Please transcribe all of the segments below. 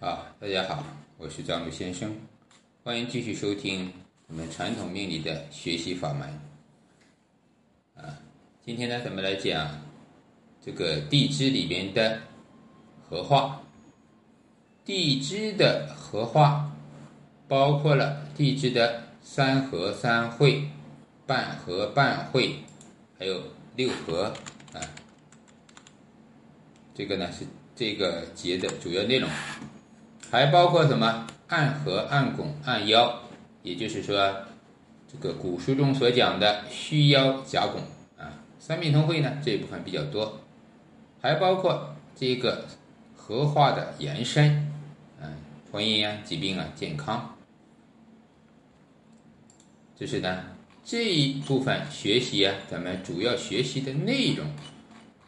啊，大家好，我是张鲁先生，欢迎继续收听我们传统命理的学习法门。啊，今天呢，咱们来讲这个地支里边的合化。地支的合化包括了地支的三合三会、半合半会，还有六合啊。这个呢是这个节的主要内容。还包括什么暗合、暗拱、暗腰，也就是说，这个古书中所讲的虚腰夹拱啊。三命通会呢这一部分比较多，还包括这个合化的延伸，嗯，婚姻啊、疾病啊、健康，这是呢这一部分学习啊，咱们主要学习的内容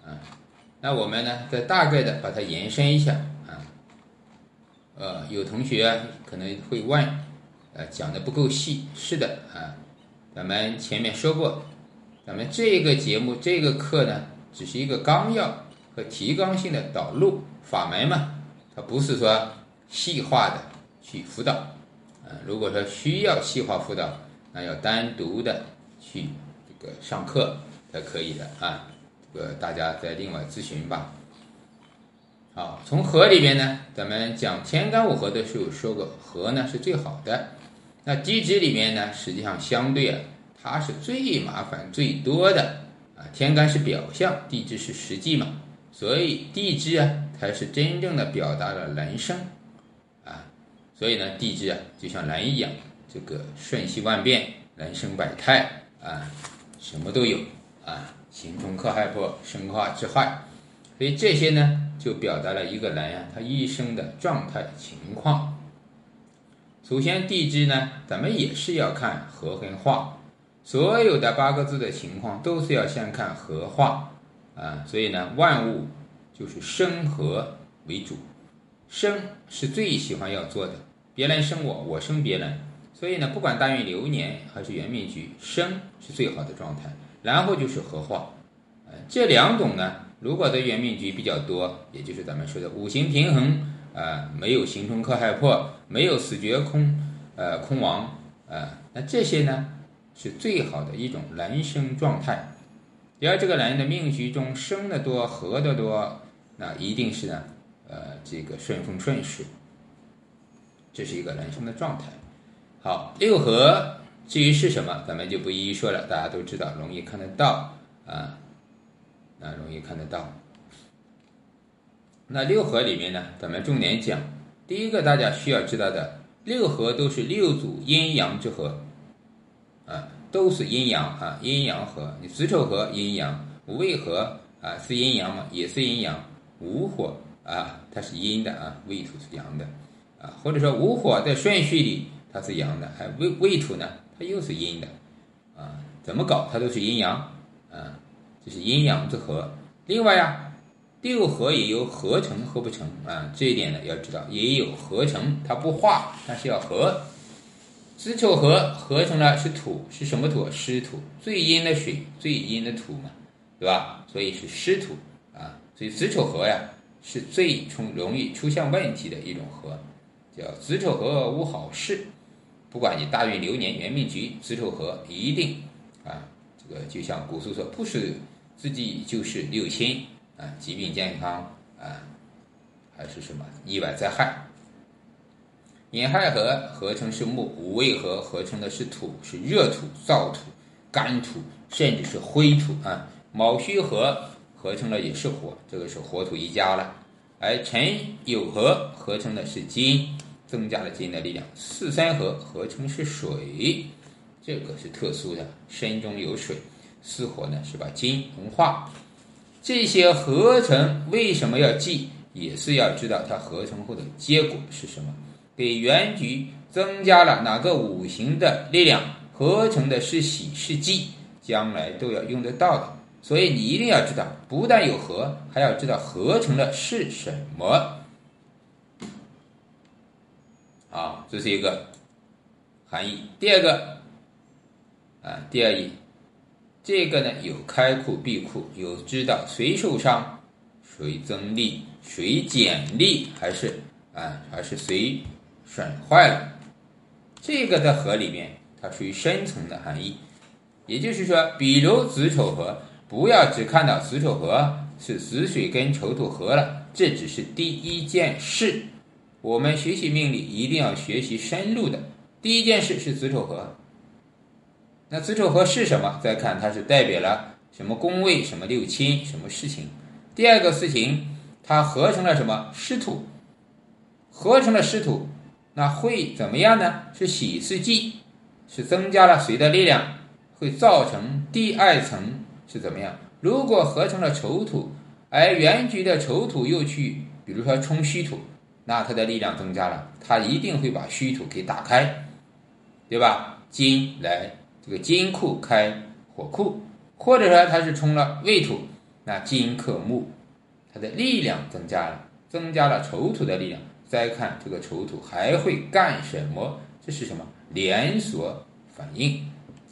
啊。那我们呢再大概的把它延伸一下。呃，有同学可能会问，呃，讲的不够细。是的啊，咱们前面说过，咱们这个节目这个课呢，只是一个纲要和提纲性的导入法门嘛，它不是说细化的去辅导。啊，如果说需要细化辅导，那要单独的去这个上课才可以的啊。这个大家再另外咨询吧。好，从合里边呢，咱们讲天干五合的时候说过，合呢是最好的。那地支里面呢，实际上相对啊，它是最麻烦最多的啊。天干是表象，地支是实际嘛，所以地支啊才是真正的表达了人生啊。所以呢，地支啊就像人一样，这个瞬息万变，人生百态啊，什么都有啊，形冲克害破，生化之害。所以这些呢。就表达了一个人呀，他一生的状态情况。首先，地支呢，咱们也是要看合跟化，所有的八个字的情况都是要先看合化啊。所以呢，万物就是生合为主，生是最喜欢要做的，别人生我，我生别人。所以呢，不管大运流年还是元命局，生是最好的状态，然后就是合化，这两种呢。如果的原命局比较多，也就是咱们说的五行平衡啊，没有刑冲克害破，没有死绝空，呃空亡啊，那这些呢是最好的一种人生状态。只要这个人的命局中生的多，合的多，那一定是呢，呃这个顺风顺水，这是一个人生的状态。好，六合至于是什么，咱们就不一一说了，大家都知道，容易看得到啊。啊，容易看得到。那六合里面呢，咱们重点讲第一个，大家需要知道的，六合都是六组阴阳之合，啊，都是阴阳啊，阴阳合。你子丑合阴阳，午未合啊是阴阳嘛，也是阴阳。午火啊，它是阴的啊，未土是阳的啊，或者说午火在顺序里它是阳的，还未未土呢，它又是阴的啊，怎么搞它都是阴阳。这是阴阳之合，另外呀，六合也有合成合不成啊，这一点呢要知道，也有合成，它不化，但是要合。子丑合合成了是土，是什么土？湿土，最阴的水，最阴的土嘛，对吧？所以是湿土啊，所以子丑合呀是最出容易出现问题的一种合，叫子丑合无好事。不管你大运流年元命局，子丑合一定啊，这个就像古书说，不是。自己就是六亲啊，疾病健康啊，还是什么意外灾害？寅亥合合成是木，午未合合成的是土，是热土、燥土、干土，甚至是灰土啊。卯戌合合成了也是火，这个是火土一家了。而辰酉合合成的是金，增加了金的力量。巳三合合成是水，这个是特殊的，身中有水。巳火呢是把金融化，这些合成为什么要记？也是要知道它合成后的结果是什么，给原局增加了哪个五行的力量，合成的是喜是忌，将来都要用得到的。所以你一定要知道，不但有合，还要知道合成的是什么。啊，这是一个含义。第二个，啊，第二义。这个呢，有开库闭库，有知道谁受伤，谁增利，谁减利，还是啊，而是谁损坏了。这个在河里面，它属于深层的含义。也就是说，比如子丑合，不要只看到子丑合是子水跟丑土合了，这只是第一件事。我们学习命理一定要学习深入的。第一件事是子丑合，那子丑合是什么？再看它是代表了什么宫位、什么六亲、什么事情。第二个事情，它合成了什么湿土？合成了湿土，那会怎么样呢？是喜事忌？是增加了谁的力量，会造成第二层是怎么样？如果合成了丑土，而原局的丑土又去，比如说冲虚土。那它的力量增加了，它一定会把虚土给打开，对吧？金来这个金库开火库，或者说它是冲了未土，那金克木，它的力量增加了，增加了丑土的力量。再看这个丑土还会干什么？这是什么连锁反应，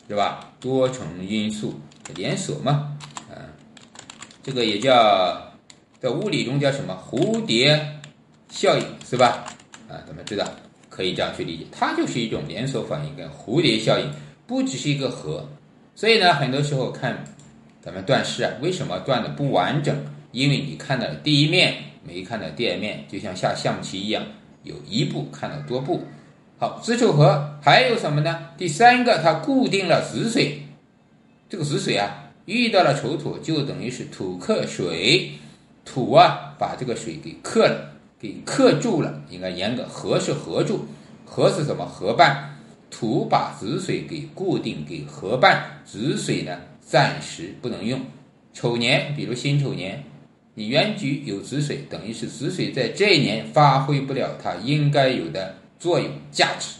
对吧？多重因素连锁嘛，嗯，这个也叫在物理中叫什么蝴蝶。效应是吧？啊，咱们知道可以这样去理解，它就是一种连锁反应跟蝴蝶效应，不只是一个核。所以呢，很多时候看咱们断式啊，为什么断的不完整？因为你看到第一面没看到第二面，就像下象棋一样，有一步看到多步。好，子丑合还有什么呢？第三个，它固定了子水，这个子水啊，遇到了丑土，就等于是土克水，土啊把这个水给克了。给克住了，应该严格合是合住，合是什么？合伴，土把子水给固定，给合伴，子水呢暂时不能用。丑年，比如辛丑年，你原局有子水，等于是子水在这一年发挥不了它应该有的作用价值。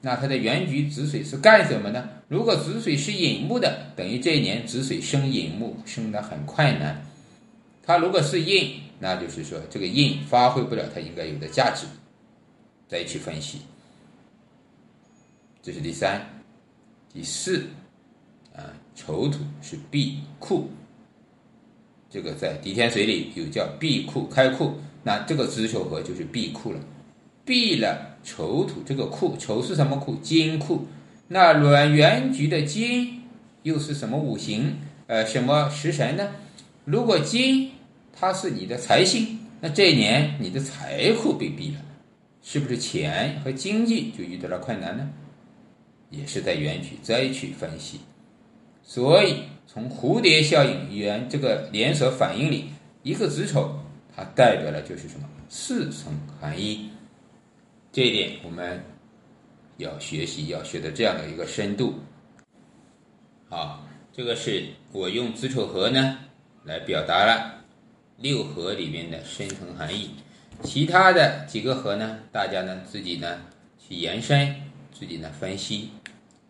那它的原局子水是干什么呢？如果子水是引木的，等于这一年子水生引木生的很困难。它如果是印。那就是说，这个印发挥不了它应该有的价值，再去分析。这是第三、第四啊，丑土是闭库，这个在地天水里有叫闭库开库，那这个子丑合就是闭库了，闭了丑土这个库，丑是什么库？金库。那卵圆局的金又是什么五行？呃，什么食神呢？如果金。它是你的财星，那这一年你的财库被闭了，是不是钱和经济就遇到了困难呢？也是在原局再去分析。所以从蝴蝶效应原这个连锁反应里，一个子丑，它代表了就是什么四层含义。这一点我们要学习，要学的这样的一个深度。好，这个是我用子丑合呢来表达了。六合里面的深层含义，其他的几个合呢？大家呢自己呢去延伸，自己呢分析。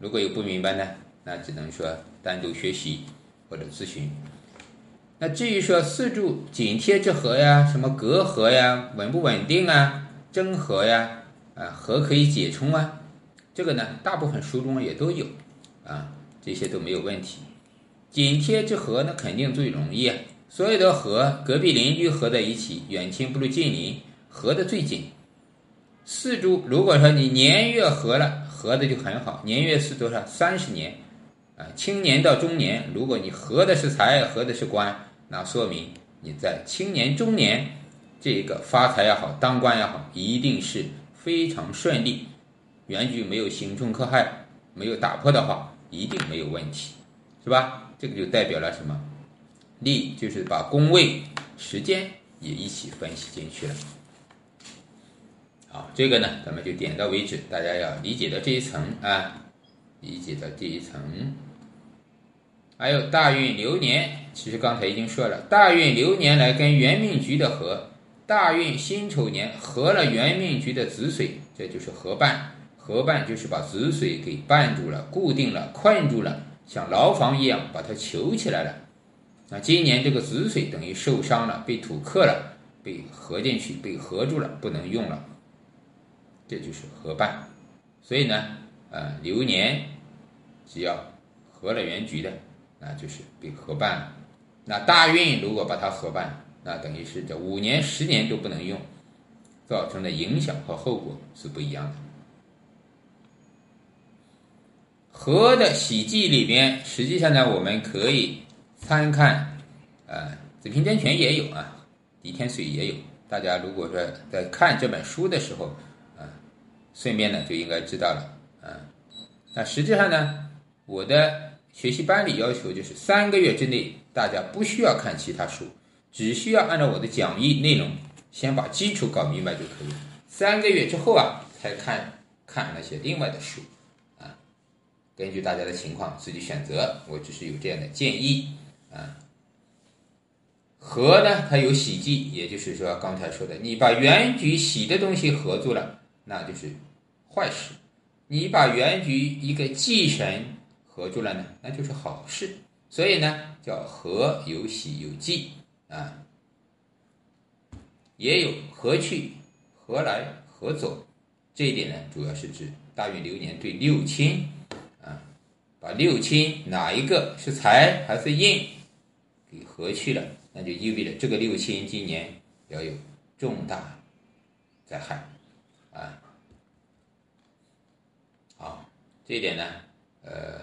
如果有不明白呢，那只能说单独学习或者咨询。那至于说四柱紧贴之合呀，什么隔合呀，稳不稳定啊，争合呀，啊合可以解冲啊，这个呢大部分书中也都有啊，这些都没有问题。紧贴之合呢，肯定最容易啊。所有的合，隔壁邻居合在一起，远亲不如近邻，合的最紧。四柱，如果说你年月合了，合的就很好。年月是多少？三十年，啊，青年到中年，如果你合的是财，合的是官，那说明你在青年中年，这个发财也好，当官也好，一定是非常顺利。原局没有刑冲克害，没有打破的话，一定没有问题，是吧？这个就代表了什么？力就是把宫位、时间也一起分析进去了。好，这个呢，咱们就点到为止。大家要理解到这一层啊，理解到这一层。还有大运流年，其实刚才已经说了，大运流年来跟元命局的合，大运辛丑年合了元命局的子水，这就是合伴。合伴就是把子水给绊住了、固定了、困住了，像牢房一样把它囚起来了。那今年这个子水等于受伤了，被土克了，被合进去，被合住了，不能用了，这就是合办。所以呢，呃，流年只要合了原局的，那就是被合办了。那大运如果把它合办，那等于是这五年、十年都不能用。造成的影响和后果是不一样的。和的喜忌里边，实际上呢，我们可以参看，呃，子平真诠也有啊，狄天水也有。大家如果说在看这本书的时候，顺便呢就应该知道了，啊，那实际上呢，我的学习班里要求就是三个月之内，大家不需要看其他书，只需要按照我的讲义内容，先把基础搞明白就可以。三个月之后啊，才看看那些另外的书。啊根据大家的情况自己选择，我只是有这样的建议啊。合呢，它有喜忌，也就是说刚才说的，你把原局喜的东西合住了，那就是坏事；你把原局一个忌神合住了呢，那就是好事。所以呢，叫合有喜有忌啊，也有合去、合来、合走。这一点呢，主要是指大运流年对六亲啊。把六亲哪一个是财还是印给合去了，那就意味着这个六亲今年要有重大灾害啊！好，这一点呢，呃，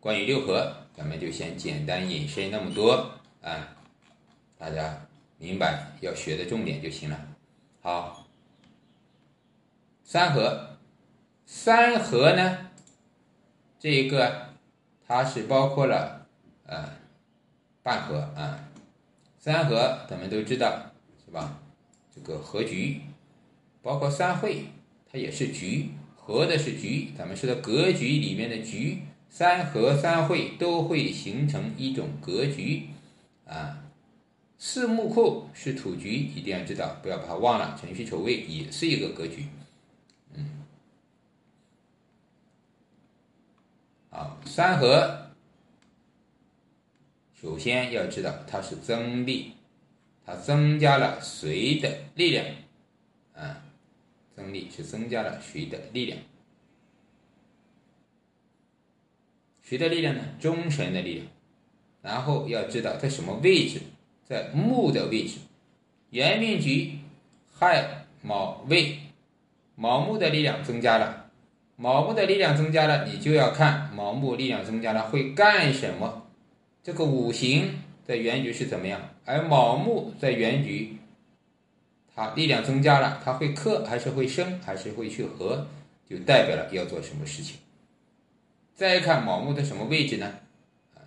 关于六合，咱们就先简单引申那么多啊，大家明白要学的重点就行了。好，三合，三合呢，这一个。它是包括了，呃，半合啊，三合，咱们都知道是吧？这个合局，包括三会，它也是局，合的是局。咱们说的格局里面的局，三合三会都会形成一种格局啊。四木库是土局，一定要知道，不要把它忘了。辰戌丑未也是一个格局，嗯。好，三合，首先要知道它是增力，它增加了谁的力量？啊，增力是增加了谁的力量？谁的力量呢？中神的力量。然后要知道在什么位置，在木的位置，元命局亥卯未，卯木的力量增加了。卯木的力量增加了，你就要看卯木力量增加了会干什么。这个五行在原局是怎么样？而卯木在原局，它力量增加了，它会克还是会生还是会去合，就代表了要做什么事情。再看卯木的什么位置呢？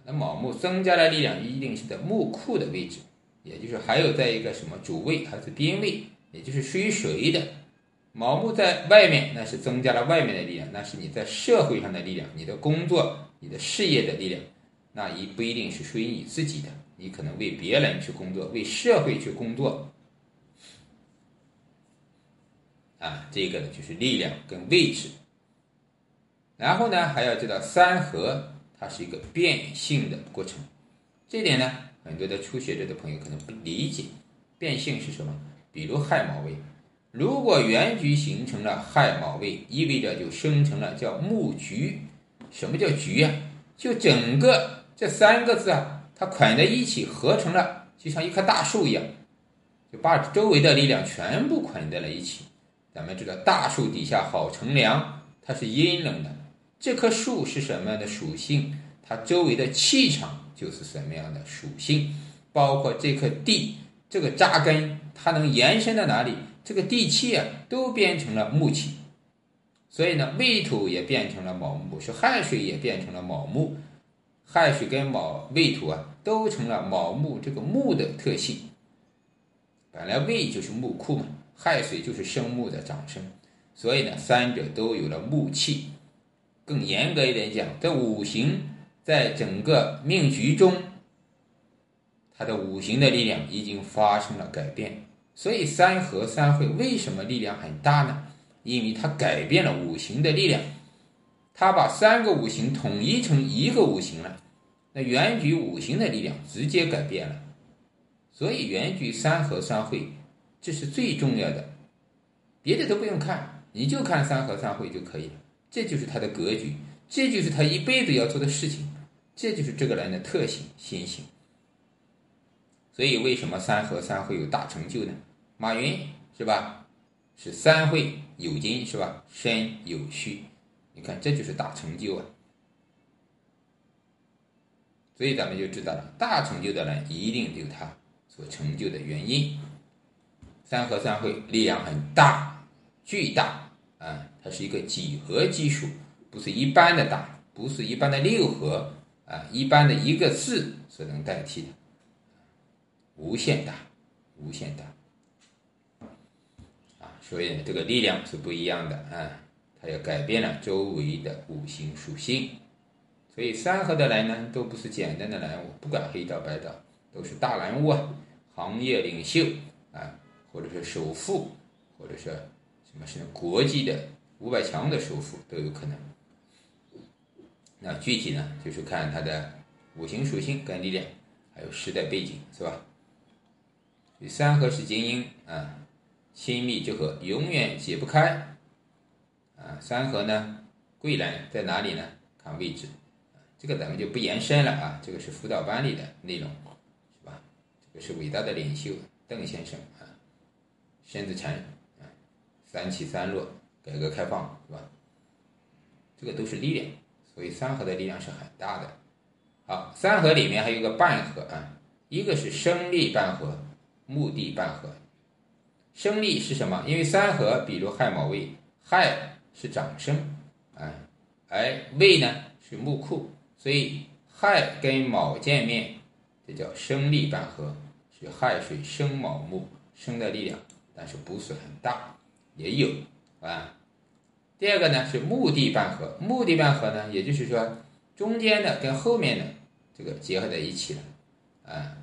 那卯木增加了力量一定是在木库的位置，也就是还有在一个什么主位还是边位，也就是属于谁的？卯木在外面，那是增加了外面的力量，那是你在社会上的力量，你的工作、你的事业的力量，那一不一定是属于你自己的，你可能为别人去工作，为社会去工作，啊，这个呢就是力量跟位置。然后呢，还要知道三合它是一个变性的过程，这点呢，很多的初学者的朋友可能不理解，变性是什么？比如亥卯未。如果原局形成了亥卯未，意味着就生成了叫木局。什么叫局啊？就整个这三个字啊，它捆在一起合成了，就像一棵大树一样，就把周围的力量全部捆在了一起。咱们知道大树底下好乘凉，它是阴冷的。这棵树是什么样的属性？它周围的气场就是什么样的属性？包括这颗地，这个扎根，它能延伸到哪里？这个地气啊，都变成了木气，所以呢，未土也变成了卯木，是亥水也变成了卯木，亥水跟卯未土啊，都成了卯木这个木的特性。本来未就是木库嘛，亥水就是生木的长生，所以呢，三者都有了木气。更严格一点讲，这五行在整个命局中，它的五行的力量已经发生了改变。所以三合三会为什么力量很大呢？因为它改变了五行的力量，它把三个五行统一成一个五行了，那原局五行的力量直接改变了。所以原局三合三会，这是最重要的，别的都不用看，你就看三合三会就可以了。这就是他的格局，这就是他一辈子要做的事情，这就是这个人的特性心性。所以，为什么三合三会有大成就呢？马云是吧？是三会有金是吧？身有虚，你看这就是大成就啊！所以咱们就知道了，大成就的人一定有他所成就的原因。三合三会力量很大，巨大啊！它是一个几何基数，不是一般的大，不是一般的六合啊，一般的一个字所能代替的，无限大，无限大啊！所以这个力量是不一样的啊，它也改变了周围的五行属性。所以三合的人呢，都不是简单的人物，不管黑道白道，都是大人物啊，行业领袖。或者是首富，或者是什么是国际的五百强的首富都有可能。那具体呢，就是看他的五行属性跟力量，还有时代背景，是吧？三合是精英啊，亲密之合，永远解不开啊。三合呢，贵人在哪里呢？看位置，这个咱们就不延伸了啊。这个是辅导班里的内容，是吧？这个是伟大的领袖邓先生身。子辰，啊，三起三落，改革开放是吧？这个都是力量，所以三合的力量是很大的。好，三合里面还有个半合啊，一个是生力半合，木地半合。生力是什么？因为三合，比如亥卯未，亥是长生啊，而未呢是木库，所以亥跟卯见面，这叫生力半合，是亥水生卯木生的力量。但是不是很大，也有啊。第二个呢是目的半合，目的半合呢，也就是说中间的跟后面的这个结合在一起了啊。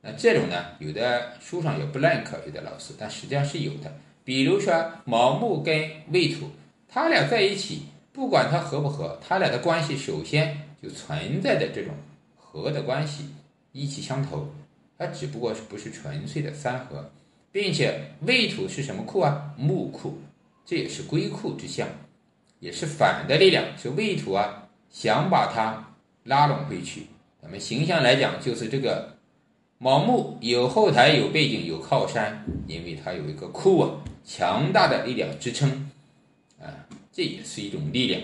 那这种呢，有的书上也不认可，有的老师，但实际上是有的。比如说卯木跟未土，他俩在一起，不管它合不合，他俩的关系首先就存在的这种合的关系，意气相投，它只不过是不是纯粹的三合。并且未土是什么库啊？木库，这也是归库之象，也是反的力量，是未土啊，想把它拉拢回去。咱们形象来讲，就是这个卯木有后台、有背景、有靠山，因为它有一个库啊，强大的力量支撑啊，这也是一种力量。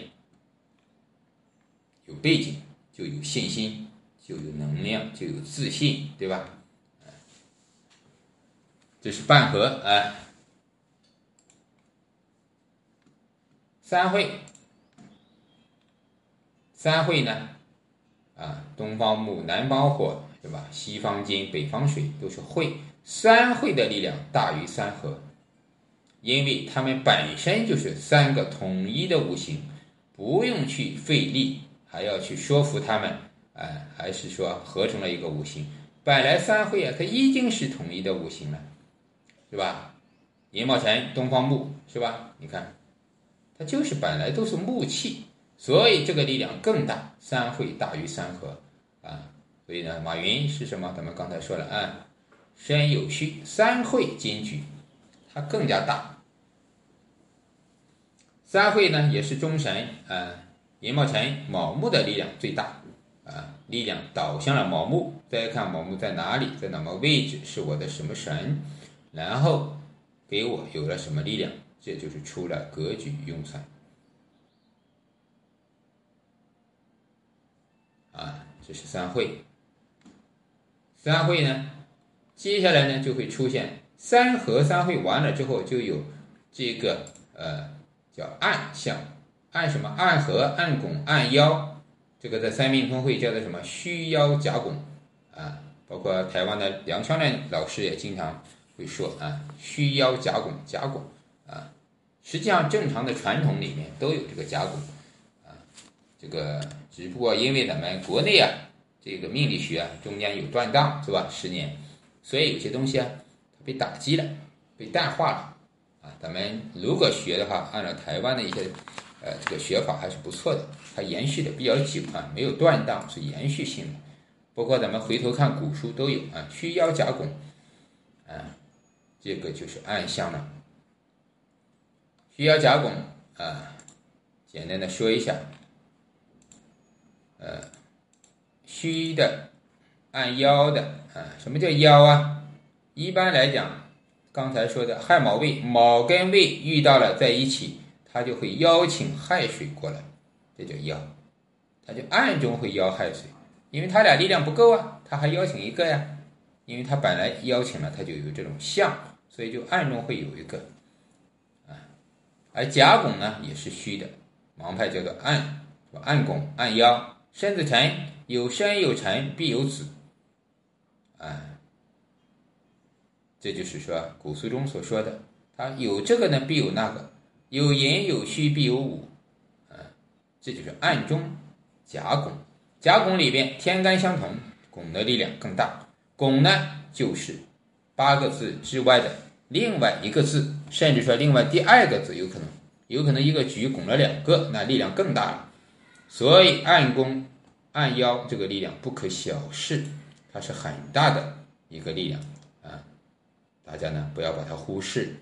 有背景就有信心，就有能量，就有自信，对吧？这是半合啊，三会，三会呢，啊，东方木，南方火，对吧？西方金，北方水，都是会。三会的力量大于三合，因为它们本身就是三个统一的五行，不用去费力，还要去说服他们，哎，还是说合成了一个五行。本来三会啊，它已经是统一的五行了。是吧？寅卯辰，东方木，是吧？你看，它就是本来都是木气，所以这个力量更大，三会大于三合啊。所以呢，马云是什么？咱们刚才说了啊，身有虚，三会金局，它更加大。三会呢，也是中神啊，寅卯辰，卯木的力量最大啊，力量导向了卯木。再看卯木在哪里，在哪么位置，是我的什么神？然后给我有了什么力量？这就是出了格局用算啊，这是三会。三会呢，接下来呢就会出现三合三会完了之后，就有这个呃叫暗象，暗什么？暗合、暗拱、暗腰。这个在三命通会叫做什么？虚腰夹拱啊。包括台湾的梁昌亮老师也经常。会说啊，虚腰夹拱，夹拱啊，实际上正常的传统里面都有这个夹拱啊，这个只不过因为咱们国内啊，这个命理学啊中间有断档是吧？十年，所以有些东西啊它被打击了，被淡化了啊。咱们如果学的话，按照台湾的一些呃这个学法还是不错的，它延续的比较久啊，没有断档，是延续性的。包括咱们回头看古书都有啊，虚腰夹拱啊。这个就是暗象了，虚腰夹拱啊，简单的说一下，呃，虚的，按腰的啊，什么叫腰啊？一般来讲，刚才说的亥卯未，卯跟未遇到了在一起，他就会邀请亥水过来，这叫邀，他就暗中会邀亥水，因为他俩力量不够啊，他还邀请一个呀，因为他本来邀请了，他就有这种相，所以就暗中会有一个，啊，而甲拱呢也是虚的，盲派叫做暗，暗拱暗邀，身子沉有身有辰必有子，啊。这就是说古书中所说的，他有这个呢，必有那个，有寅有戌必有午，啊，这就是暗中甲拱，甲拱里边天干相同，拱的力量更大。拱呢，就是八个字之外的另外一个字，甚至说另外第二个字有可能，有可能一个局拱了两个，那力量更大了。所以暗宫暗腰这个力量不可小视，它是很大的一个力量啊。大家呢不要把它忽视，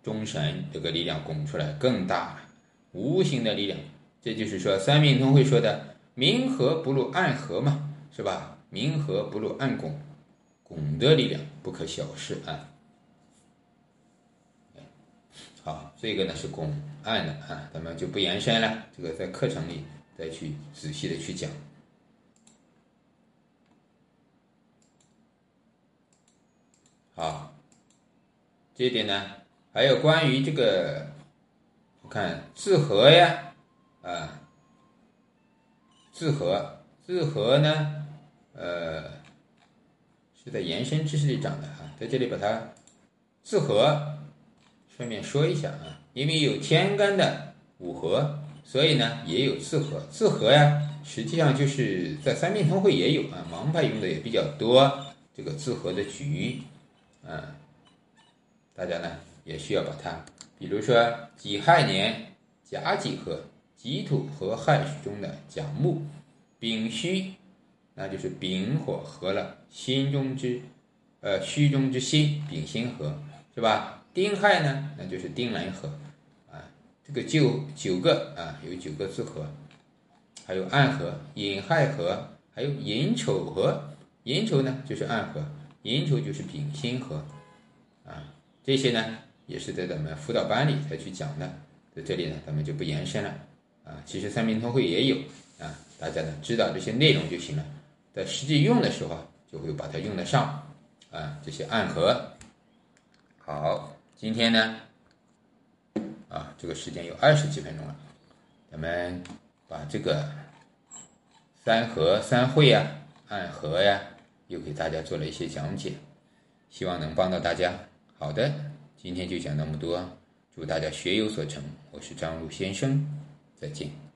中神这个力量拱出来更大了，无形的力量，这就是说三命通会说的明和不入暗合嘛，是吧？明和不入暗拱，拱的力量不可小视啊。好，这个呢是拱暗的啊，咱们就不延伸了，这个在课程里再去仔细的去讲。好，这一点呢，还有关于这个，我看字合呀，啊，字合，字合呢，呃，是在延伸知识里讲的啊，在这里把它字合，顺便说一下啊，因为有天干的五合，所以呢也有字合，字合呀，实际上就是在三命通会也有啊，盲派用的也比较多，这个字合的局。嗯，大家呢也需要把它，比如说己亥年甲己合，己土和亥水中的甲木，丙戌，那就是丙火合了心中之，呃虚中之心，丙辛合，是吧？丁亥呢，那就是丁壬合，啊，这个九九个啊，有九个字合，还有暗合，寅亥合，还有寅丑合，寅丑呢就是暗合。寅丑就是丙辛合，啊，这些呢也是在咱们辅导班里才去讲的，在这里呢咱们就不延伸了，啊，其实三明通会也有，啊，大家呢知道这些内容就行了，在实际用的时候就会把它用得上，啊，这些暗合。好，今天呢，啊，这个时间有二十几分钟了，咱们把这个三合、三会呀、暗合呀。又给大家做了一些讲解，希望能帮到大家。好的，今天就讲那么多，祝大家学有所成。我是张璐先生，再见。